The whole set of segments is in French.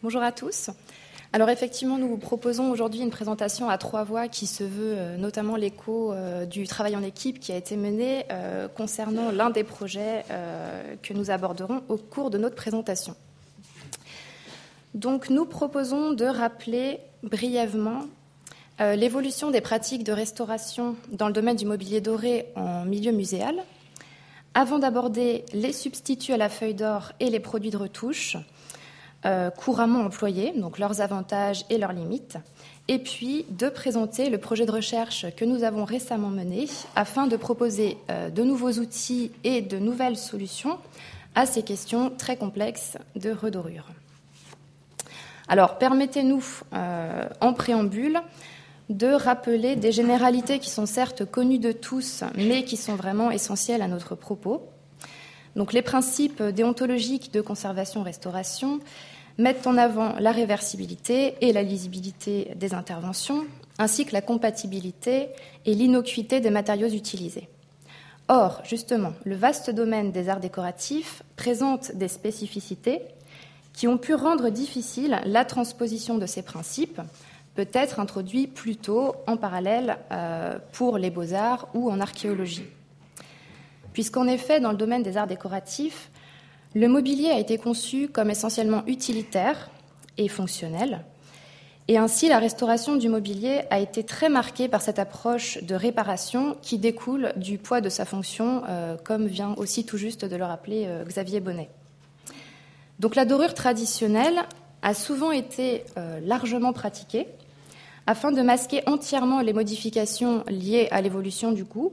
Bonjour à tous. Alors effectivement, nous vous proposons aujourd'hui une présentation à trois voix qui se veut euh, notamment l'écho euh, du travail en équipe qui a été mené euh, concernant l'un des projets que nous aborderons au cours de notre présentation. Donc nous proposons de rappeler brièvement l'évolution des pratiques de restauration dans le domaine du mobilier doré en milieu muséal, avant d'aborder les substituts à la feuille d'or et les produits de retouche, euh, couramment employés, donc leurs avantages et leurs limites, et puis de présenter le projet de recherche que nous avons récemment mené afin de proposer euh, de nouveaux outils et de nouvelles solutions à ces questions très complexes de redorure. Alors, permettez-nous, euh, en préambule, de rappeler des généralités qui sont certes connues de tous, mais qui sont vraiment essentielles à notre propos. Donc les principes déontologiques de conservation-restauration mettent en avant la réversibilité et la lisibilité des interventions, ainsi que la compatibilité et l'innocuité des matériaux utilisés. Or, justement, le vaste domaine des arts décoratifs présente des spécificités qui ont pu rendre difficile la transposition de ces principes, peut-être introduits plutôt en parallèle euh, pour les beaux-arts ou en archéologie puisqu'en effet, dans le domaine des arts décoratifs, le mobilier a été conçu comme essentiellement utilitaire et fonctionnel. Et ainsi, la restauration du mobilier a été très marquée par cette approche de réparation qui découle du poids de sa fonction, euh, comme vient aussi tout juste de le rappeler euh, Xavier Bonnet. Donc la dorure traditionnelle a souvent été euh, largement pratiquée afin de masquer entièrement les modifications liées à l'évolution du goût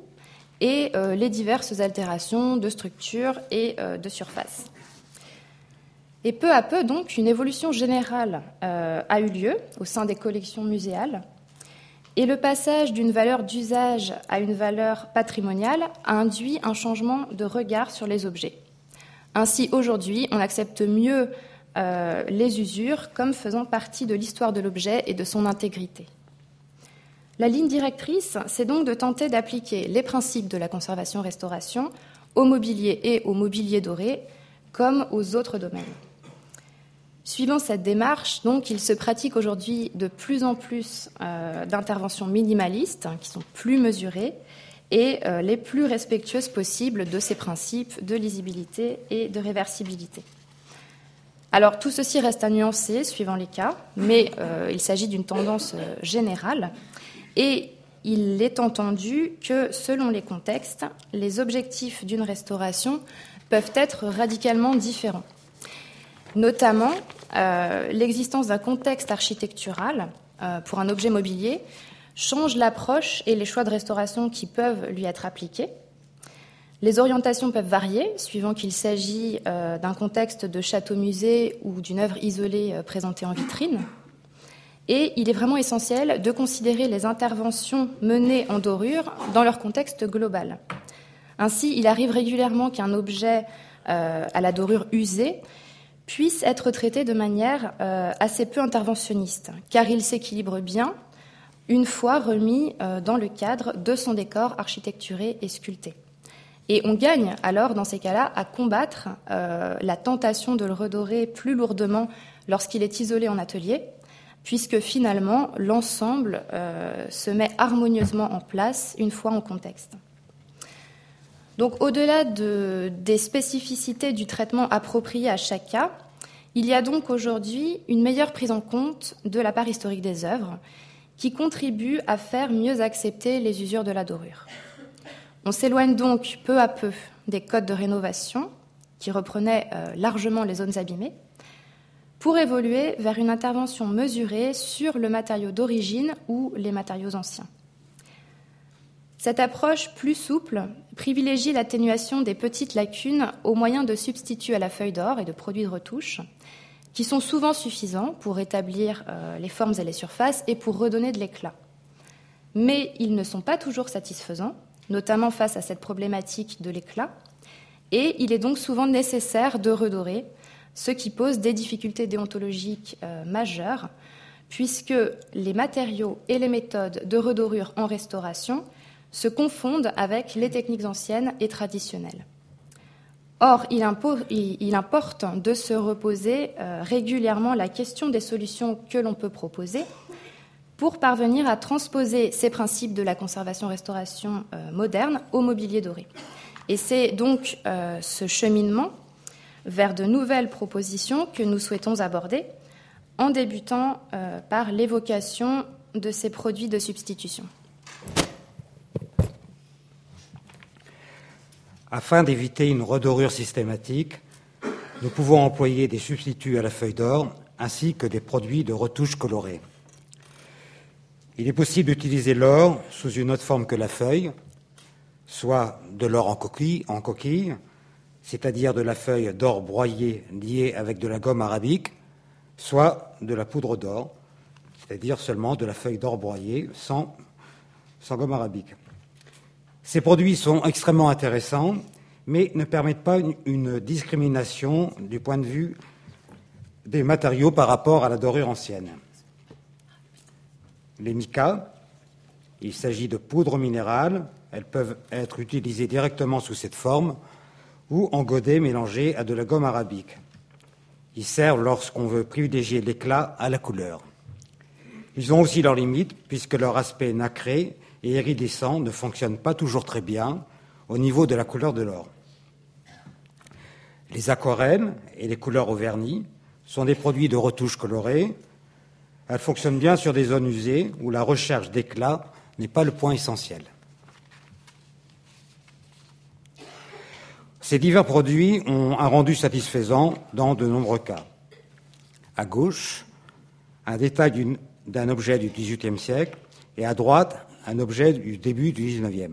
et euh, les diverses altérations de structure et euh, de surface. Et peu à peu, donc, une évolution générale euh, a eu lieu au sein des collections muséales, et le passage d'une valeur d'usage à une valeur patrimoniale a induit un changement de regard sur les objets. Ainsi, aujourd'hui, on accepte mieux les usures comme faisant partie de l'histoire de l'objet et de son intégrité. La ligne directrice, c'est donc de tenter d'appliquer les principes de la conservation-restauration au mobilier et au mobilier doré, comme aux autres domaines. Suivant cette démarche, donc, il se pratique aujourd'hui de plus en plus euh, d'interventions minimalistes, hein, qui sont plus mesurées et euh, les plus respectueuses possibles de ces principes de lisibilité et de réversibilité. Alors tout ceci reste à nuancer suivant les cas, mais euh, il s'agit d'une tendance générale et il est entendu que, selon les contextes, les objectifs d'une restauration peuvent être radicalement différents. Notamment, euh, l'existence d'un contexte architectural euh, pour un objet mobilier change l'approche et les choix de restauration qui peuvent lui être appliqués. Les orientations peuvent varier suivant qu'il s'agit euh, d'un contexte de château-musée ou d'une œuvre isolée présentée en vitrine. Et il est vraiment essentiel de considérer les interventions menées en dorure dans leur contexte global. Ainsi, il arrive régulièrement qu'un objet euh, à la dorure usée puisse être traité de manière euh, assez peu interventionniste, car il s'équilibre bien une fois remis euh, dans le cadre de son décor architecturé et sculpté. Et on gagne alors, dans ces cas-là, à combattre la tentation de le redorer plus lourdement lorsqu'il est isolé en atelier, puisque finalement l'ensemble euh, se met harmonieusement en place une fois en contexte. Donc au-delà des spécificités du traitement approprié à chaque cas, il y a donc aujourd'hui une meilleure prise en compte de la part historique des œuvres qui contribue à faire mieux accepter les usures de la dorure. On s'éloigne donc peu à peu des codes de rénovation qui reprenaient euh, largement les zones abîmées pour évoluer vers une intervention mesurée sur le matériau d'origine ou les matériaux anciens. Cette approche plus souple privilégie l'atténuation des petites lacunes au moyen de substituts à la feuille d'or et de produits de retouche, qui sont souvent suffisants pour rétablir euh, les formes et les surfaces et pour redonner de l'éclat. Mais ils ne sont pas toujours satisfaisants, notamment face à cette problématique de l'éclat, et il est donc souvent nécessaire de redorer ce qui pose des difficultés déontologiques euh, majeures, puisque les matériaux et les méthodes de redorure en restauration se confondent avec les techniques anciennes et traditionnelles. Or, il, importe de se reposer euh, régulièrement la question des solutions que l'on peut proposer pour parvenir à transposer ces principes de la conservation-restauration euh, moderne au mobilier doré. Et c'est donc ce cheminement vers de nouvelles propositions que nous souhaitons aborder en débutant par l'évocation de ces produits de substitution. Afin d'éviter une redorure systématique, nous pouvons employer des substituts à la feuille d'or ainsi que des produits de retouche colorée. Il est possible d'utiliser l'or sous une autre forme que la feuille, soit de l'or en coquille, en coquille c'est-à-dire de la feuille d'or broyée liée avec de la gomme arabique, soit de la poudre d'or, c'est-à-dire seulement de la feuille d'or broyée sans, gomme arabique. Ces produits sont extrêmement intéressants, mais ne permettent pas une, discrimination du point de vue des matériaux par rapport à la dorure ancienne. Les micas, il s'agit de poudres minérales, elles peuvent être utilisées directement sous cette forme ou en godet mélangé à de la gomme arabique. Ils servent lorsqu'on veut privilégier l'éclat à la couleur. Ils ont aussi leurs limites puisque leur aspect nacré et iridescent ne fonctionnent pas toujours très bien au niveau de la couleur de l'or. Les aquarelles et les couleurs au vernis sont des produits de retouche colorée. Elles fonctionnent bien sur des zones usées où la recherche d'éclat n'est pas le point essentiel. Ces divers produits ont un rendu satisfaisant dans de nombreux cas. À gauche, un détail d'un objet du XVIIIe siècle et à droite, un objet du début du XIXe.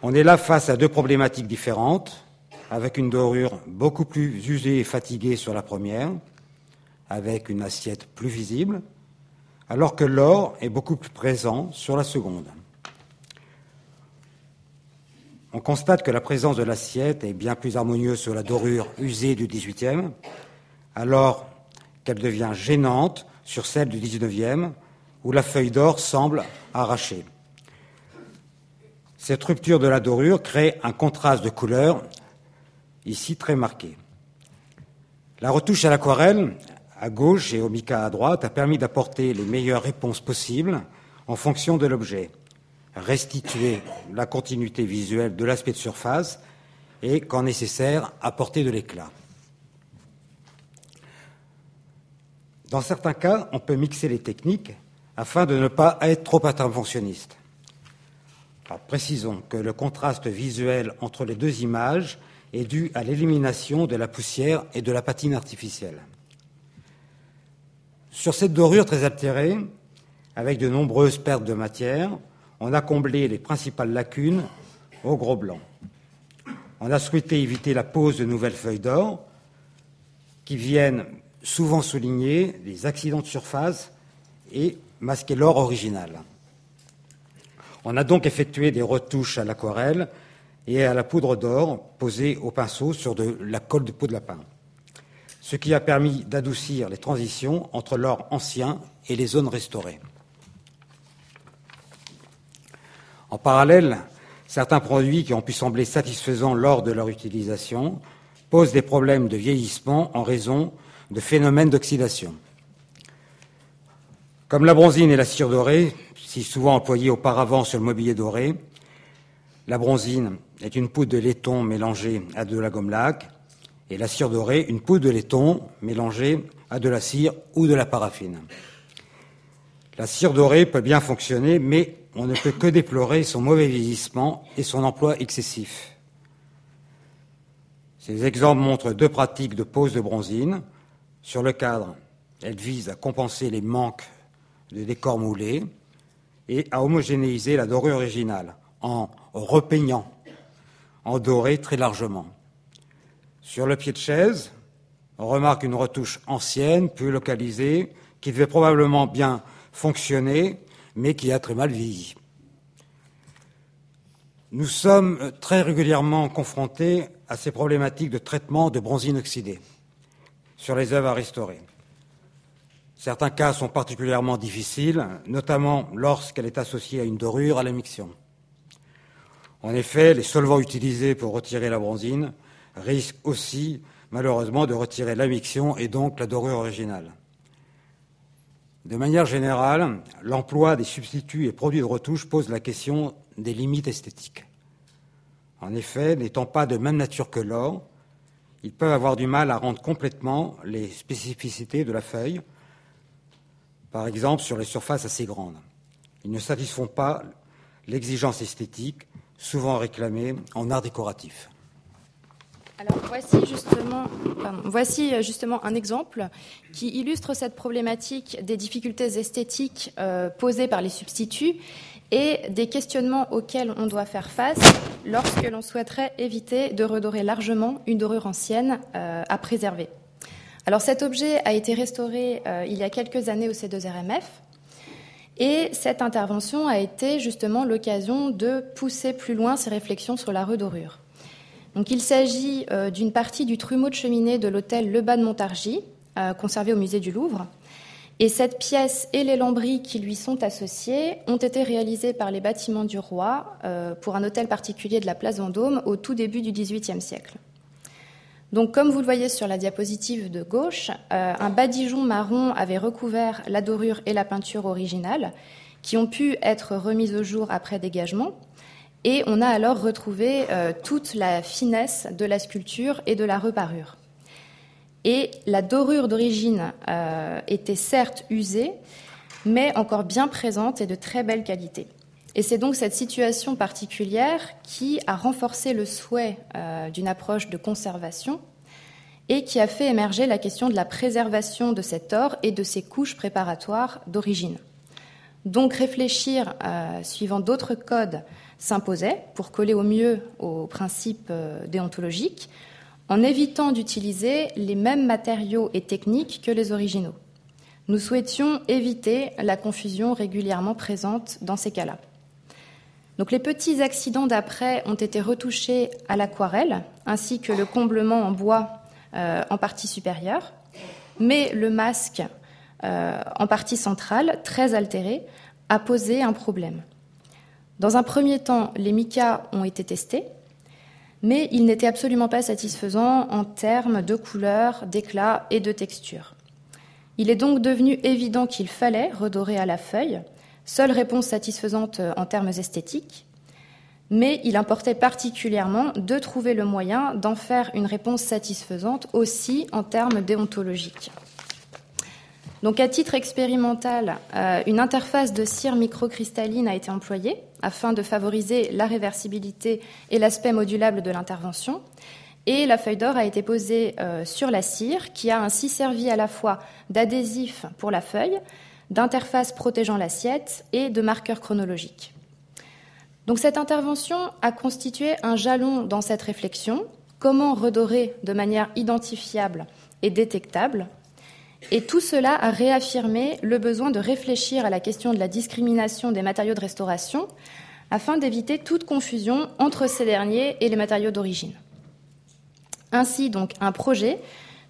On est là face à deux problématiques différentes, avec une dorure beaucoup plus usée et fatiguée sur la première, avec une assiette plus visible, alors que l'or est beaucoup plus présent sur la seconde. On constate que la présence de l'assiette est bien plus harmonieuse sur la dorure usée du XVIIIe, alors qu'elle devient gênante sur celle du XIXe, où la feuille d'or semble arrachée. Cette rupture de la dorure crée un contraste de couleurs ici très marqué. La retouche à l'aquarelle, à gauche et au mica à droite, a permis d'apporter les meilleures réponses possibles en fonction de l'objet, restituer la continuité visuelle de l'aspect de surface et, quand nécessaire, apporter de l'éclat. Dans certains cas, on peut mixer les techniques afin de ne pas être trop interventionniste. précisons que le contraste visuel entre les deux images est dû à l'élimination de la poussière et de la patine artificielle. Sur cette dorure très altérée, avec de nombreuses pertes de matière, on a comblé les principales lacunes au gros blanc. On a souhaité éviter la pose de nouvelles feuilles d'or qui viennent souvent souligner les accidents de surface et masquer l'or original. On a donc effectué des retouches à l'aquarelle et à la poudre d'or posée au pinceau sur de la colle de peau de lapin, ce qui a permis d'adoucir les transitions entre l'or ancien et les zones restaurées. En parallèle, certains produits qui ont pu sembler satisfaisants lors de leur utilisation posent des problèmes de vieillissement en raison de phénomènes d'oxydation. Comme la bronzine et la cire dorée, si souvent employées auparavant sur le mobilier doré, la bronzine est une poudre de laiton mélangée à de la gomme laque et la cire dorée une poudre de laiton mélangée à de la cire ou de la paraffine. La cire dorée peut bien fonctionner, mais on ne peut que déplorer son mauvais vieillissement et son emploi excessif. Ces exemples montrent deux pratiques de pose de bronzine. Sur le cadre, elles visent à compenser les manques de décor moulé et à homogénéiser la dorure originale en repeignant en doré très largement. Sur le pied de chaise, on remarque une retouche ancienne, peu localisée, qui devait probablement bien fonctionner, mais qui a très mal vieilli. Nous sommes très régulièrement confrontés à ces problématiques de traitement de bronzine oxydée sur les œuvres à restaurer. Certains cas sont particulièrement difficiles, notamment lorsqu'elle est associée à une dorure à la. En effet, les solvants utilisés pour retirer la bronzine risquent aussi, malheureusement, de retirer la et donc la dorure originale. De manière générale, l'emploi des substituts et produits de retouche pose la question des limites esthétiques. En effet, n'étant pas de même nature que l'or, ils peuvent avoir du mal à rendre complètement les spécificités de la feuille, par exemple sur les surfaces assez grandes. Ils ne satisfont pas l'exigence esthétique souvent réclamée en art décoratif. Alors voici justement, voici euh, justement un exemple qui illustre cette problématique des difficultés esthétiques euh, posées par les substituts et des questionnements auxquels on doit faire face lorsque l'on souhaiterait éviter de redorer largement une dorure ancienne euh, à préserver. Alors cet objet a été restauré il y a quelques années au C2RMF et cette intervention a été justement l'occasion de pousser plus loin ces réflexions sur la redorure. Donc, il s'agit euh, d'une partie du trumeau de cheminée de l'hôtel Le Bas de Montargis, euh, conservé au musée du Louvre. Et cette pièce et les lambris qui lui sont associés ont été réalisés par les bâtiments du roi euh, pour un hôtel particulier de la place Vendôme au tout début du XVIIIe siècle. Donc, comme vous le voyez sur la diapositive de gauche, un badigeon marron avait recouvert la dorure et la peinture originale, qui ont pu être remises au jour après dégagement. Et on a alors retrouvé euh, toute la finesse de la sculpture et de la reparure. Et la dorure d'origine euh, était certes usée, mais encore bien présente et de très belle qualité. Et c'est donc cette situation particulière qui a renforcé le souhait euh, d'une approche de conservation et qui a fait émerger la question de la préservation de cet or et de ses couches préparatoires d'origine. Donc réfléchir, suivant d'autres codes, s'imposait pour coller au mieux aux principes euh, déontologiques, en évitant d'utiliser les mêmes matériaux et techniques que les originaux. Nous souhaitions éviter la confusion régulièrement présente dans ces cas-là. Donc les petits accidents d'après ont été retouchés à l'aquarelle, ainsi que le comblement en bois euh, en partie supérieure, mais le masque euh, en partie centrale, très altéré, a posé un problème. Dans un premier temps, les micas ont été testés, mais ils n'étaient absolument pas satisfaisants en termes de couleur, d'éclat et de texture. Il est donc devenu évident qu'il fallait redorer à la feuille, seule réponse satisfaisante en termes esthétiques, mais il importait particulièrement de trouver le moyen d'en faire une réponse satisfaisante aussi en termes déontologiques. Donc, à titre expérimental, euh, une interface de cire microcristalline a été employée afin de favoriser la réversibilité et l'aspect modulable de l'intervention. Et la feuille d'or a été posée euh, sur la cire, qui a ainsi servi à la fois d'adhésif pour la feuille, d'interface protégeant l'assiette et de marqueur chronologique. Donc cette intervention a constitué un jalon dans cette réflexion. Comment redorer de manière identifiable et détectable et tout cela a réaffirmé le besoin de réfléchir à la question de la discrimination des matériaux de restauration afin d'éviter toute confusion entre ces derniers et les matériaux d'origine. Ainsi, donc, un projet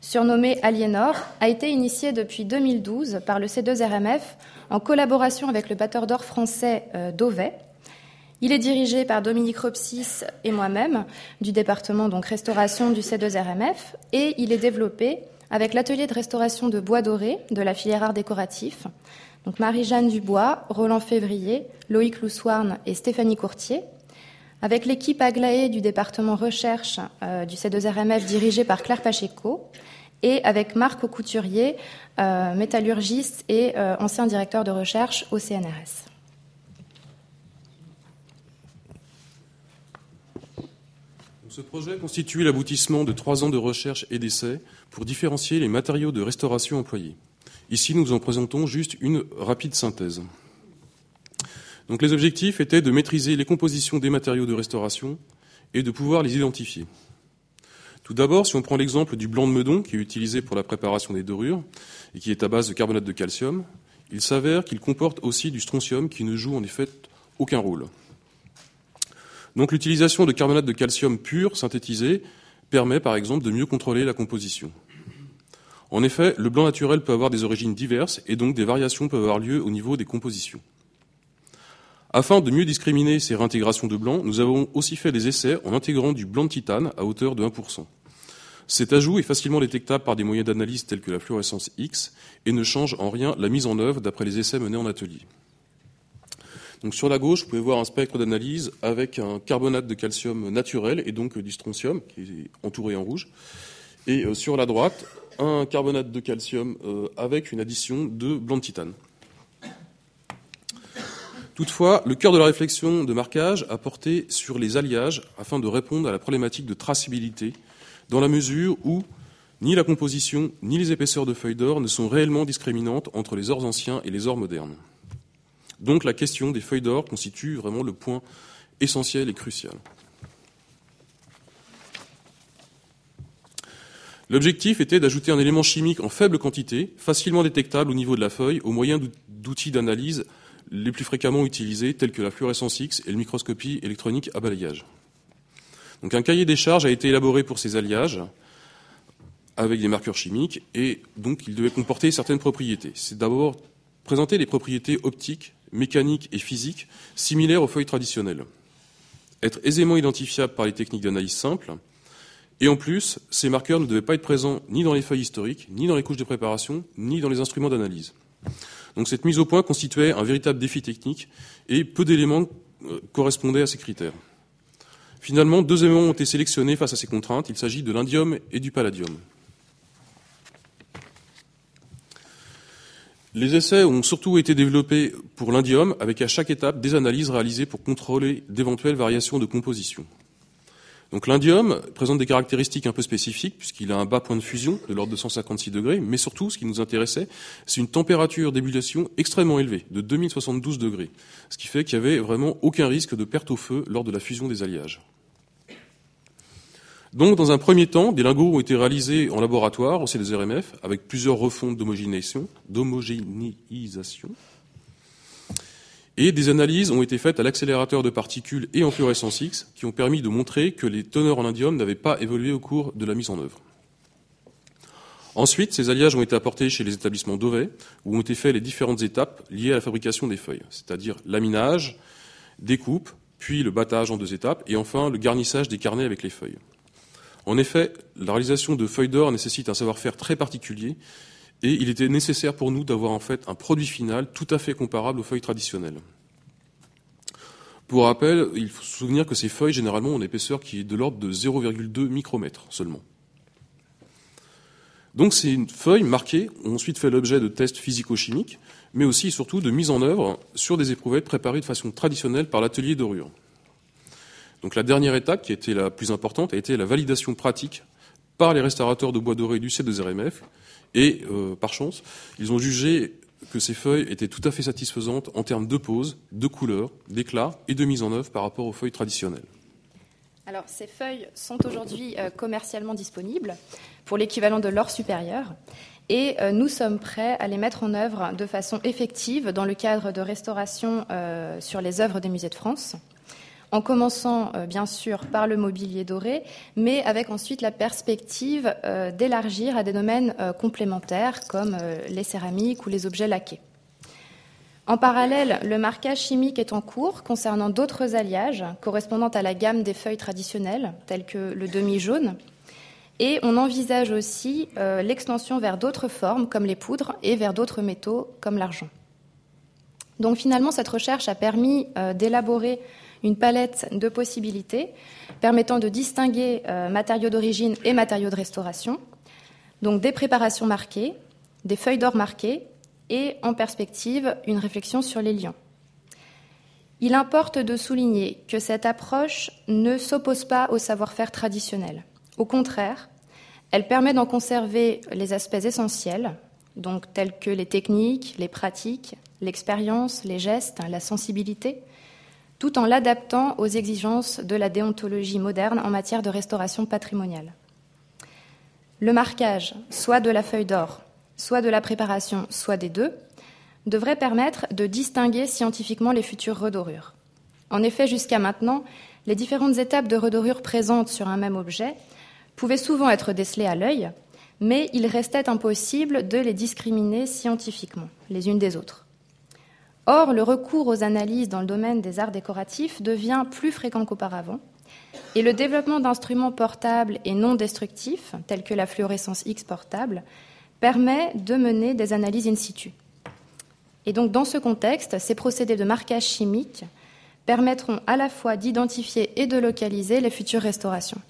surnommé Aliénor a été initié depuis 2012 par le C2RMF en collaboration avec le batteur d'or français euh, Dauvet. Il est dirigé par Dominique Ropsis et moi-même du département donc restauration du C2RMF et il est développé avec l'atelier de restauration de bois doré de la filière art décoratif. Donc Marie-Jeanne Dubois, Roland Février, Loïc Loussoirne et Stéphanie Courtier, avec l'équipe Aglaé du département recherche euh, du C2RMF dirigée par Claire Pacheco, et avec Marc Couturier, euh, métallurgiste et euh, ancien directeur de recherche au CNRS. Ce projet constitue l'aboutissement de trois ans de recherche et d'essais pour différencier les matériaux de restauration employés. Ici, nous en présentons juste une rapide synthèse. Donc, les objectifs étaient de maîtriser les compositions des matériaux de restauration et de pouvoir les identifier. Tout d'abord, si on prend l'exemple du blanc de meudon qui est utilisé pour la préparation des dorures et qui est à base de carbonate de calcium, il s'avère qu'il comporte aussi du strontium qui ne joue en effet aucun rôle. Donc l'utilisation de carbonate de calcium pur synthétisé permet par exemple de mieux contrôler la composition. En effet, le blanc naturel peut avoir des origines diverses et donc des variations peuvent avoir lieu au niveau des compositions. Afin de mieux discriminer ces réintégrations de blanc, nous avons aussi fait des essais en intégrant du blanc de titane à hauteur de 1%. Cet ajout est facilement détectable par des moyens d'analyse tels que la fluorescence X et ne change en rien la mise en œuvre d'après les essais menés en atelier. Donc sur la gauche, vous pouvez voir un spectre d'analyse avec un carbonate de calcium naturel et donc du strontium qui est entouré en rouge. Et euh, sur la droite, un carbonate de calcium euh, avec une addition de blanc de titane. Toutefois, le cœur de la réflexion de marquage a porté sur les alliages afin de répondre à la problématique de traçabilité, dans la mesure où ni la composition ni les épaisseurs de feuilles d'or ne sont réellement discriminantes entre les ors anciens et les ors modernes. Donc la question des feuilles d'or constitue vraiment le point essentiel et crucial. L'objectif était d'ajouter un élément chimique en faible quantité, facilement détectable au niveau de la feuille, au moyen d'outils d'analyse les plus fréquemment utilisés, tels que la fluorescence X et la microscopie électronique à balayage. Donc un cahier des charges a été élaboré pour ces alliages avec des marqueurs chimiques et donc il devait comporter certaines propriétés. C'est d'abord présenter des propriétés optiques, mécaniques et physiques similaires aux feuilles traditionnelles, être aisément identifiables par les techniques d'analyse simples, et en plus, ces marqueurs ne devaient pas être présents ni dans les feuilles historiques, ni dans les couches de préparation, ni dans les instruments d'analyse. Donc cette mise au point constituait un véritable défi technique et peu d'éléments euh, correspondaient à ces critères. Finalement, deux éléments ont été sélectionnés face à ces contraintes. Il s'agit de l'indium et du palladium. Les essais ont surtout été développés pour l'indium, avec à chaque étape des analyses réalisées pour contrôler d'éventuelles variations de composition. Donc l'indium présente des caractéristiques un peu spécifiques puisqu'il a un bas point de fusion de l'ordre de 156 degrés, mais surtout ce qui nous intéressait, c'est une température d'ébullition extrêmement élevée, de 2072 degrés, ce qui fait qu'il n'y avait vraiment aucun risque de perte au feu lors de la fusion des alliages. Donc, dans un premier temps, des lingots ont été réalisés en laboratoire au CDRMF avec plusieurs refontes d'homogénéisation, et des analyses ont été faites à l'accélérateur de particules et en fluorescence X qui ont permis de montrer que les teneurs en indium n'avaient pas évolué au cours de la mise en œuvre. Ensuite, ces alliages ont été apportés chez les établissements d'Ovey, où ont été faites les différentes étapes liées à la fabrication des feuilles, c'est-à-dire laminage, découpe, puis le battage en deux étapes, et enfin le garnissage des carnets avec les feuilles. En effet, la réalisation de feuilles d'or nécessite un savoir-faire très particulier et il était nécessaire pour nous d'avoir en fait un produit final tout à fait comparable aux feuilles traditionnelles. Pour rappel, il faut se souvenir que ces feuilles généralement ont une épaisseur qui est de l'ordre de 0,2 micromètres seulement. Donc ces feuilles marquées ont ensuite fait l'objet de tests physico-chimiques, mais aussi et surtout de mise en œuvre sur des éprouvettes préparées de façon traditionnelle par l'atelier d'Orure. Donc la dernière étape, qui était la plus importante, a été la validation pratique par les restaurateurs de bois doré du C2RMF. Et euh, par chance, ils ont jugé que ces feuilles étaient tout à fait satisfaisantes en termes de pose, de couleur, d'éclat et de mise en œuvre par rapport aux feuilles traditionnelles. Alors, ces feuilles sont aujourd'hui euh, commercialement disponibles pour l'équivalent de l'or supérieur et euh, nous sommes prêts à les mettre en œuvre de façon effective dans le cadre de restauration sur les œuvres des musées de France en commençant euh, bien sûr par le mobilier doré, mais avec ensuite la perspective euh, d'élargir à des domaines euh, complémentaires comme les céramiques ou les objets laqués. En parallèle, le marquage chimique est en cours concernant d'autres alliages correspondant à la gamme des feuilles traditionnelles, telles que le demi-jaune. Et on envisage aussi l'extension vers d'autres formes, comme les poudres, et vers d'autres métaux, comme l'argent. Donc finalement, cette recherche a permis d'élaborer une palette de possibilités permettant de distinguer euh, matériaux d'origine et matériaux de restauration, donc des préparations marquées, des feuilles d'or marquées et en perspective une réflexion sur les liens. Il importe de souligner que cette approche ne s'oppose pas au savoir-faire traditionnel. Au contraire, elle permet d'en conserver les aspects essentiels, donc tels que les techniques, les pratiques, l'expérience, les gestes, la sensibilité, tout en l'adaptant aux exigences de la déontologie moderne en matière de restauration patrimoniale. Le marquage, soit de la feuille d'or, soit de la préparation, soit des deux, devrait permettre de distinguer scientifiquement les futures redorures. En effet, jusqu'à maintenant, les différentes étapes de redorure présentes sur un même objet pouvaient souvent être décelées à l'œil, mais il restait impossible de les discriminer scientifiquement, les unes des autres. Or, le recours aux analyses dans le domaine des arts décoratifs devient plus fréquent qu'auparavant, et le développement d'instruments portables et non destructifs, tels que la fluorescence X portable, permet de mener des analyses in situ. Et donc, dans ce contexte, ces procédés de marquage chimique permettront à la fois d'identifier et de localiser les futures restaurations.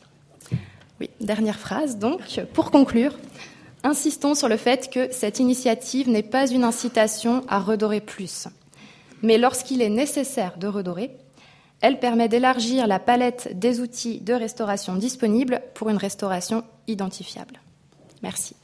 Oui, dernière phrase donc. Pour conclure, insistons sur le fait que cette initiative n'est pas une incitation à redorer plus. Mais lorsqu'il est nécessaire de redorer, elle permet d'élargir la palette des outils de restauration disponibles pour une restauration identifiable. Merci.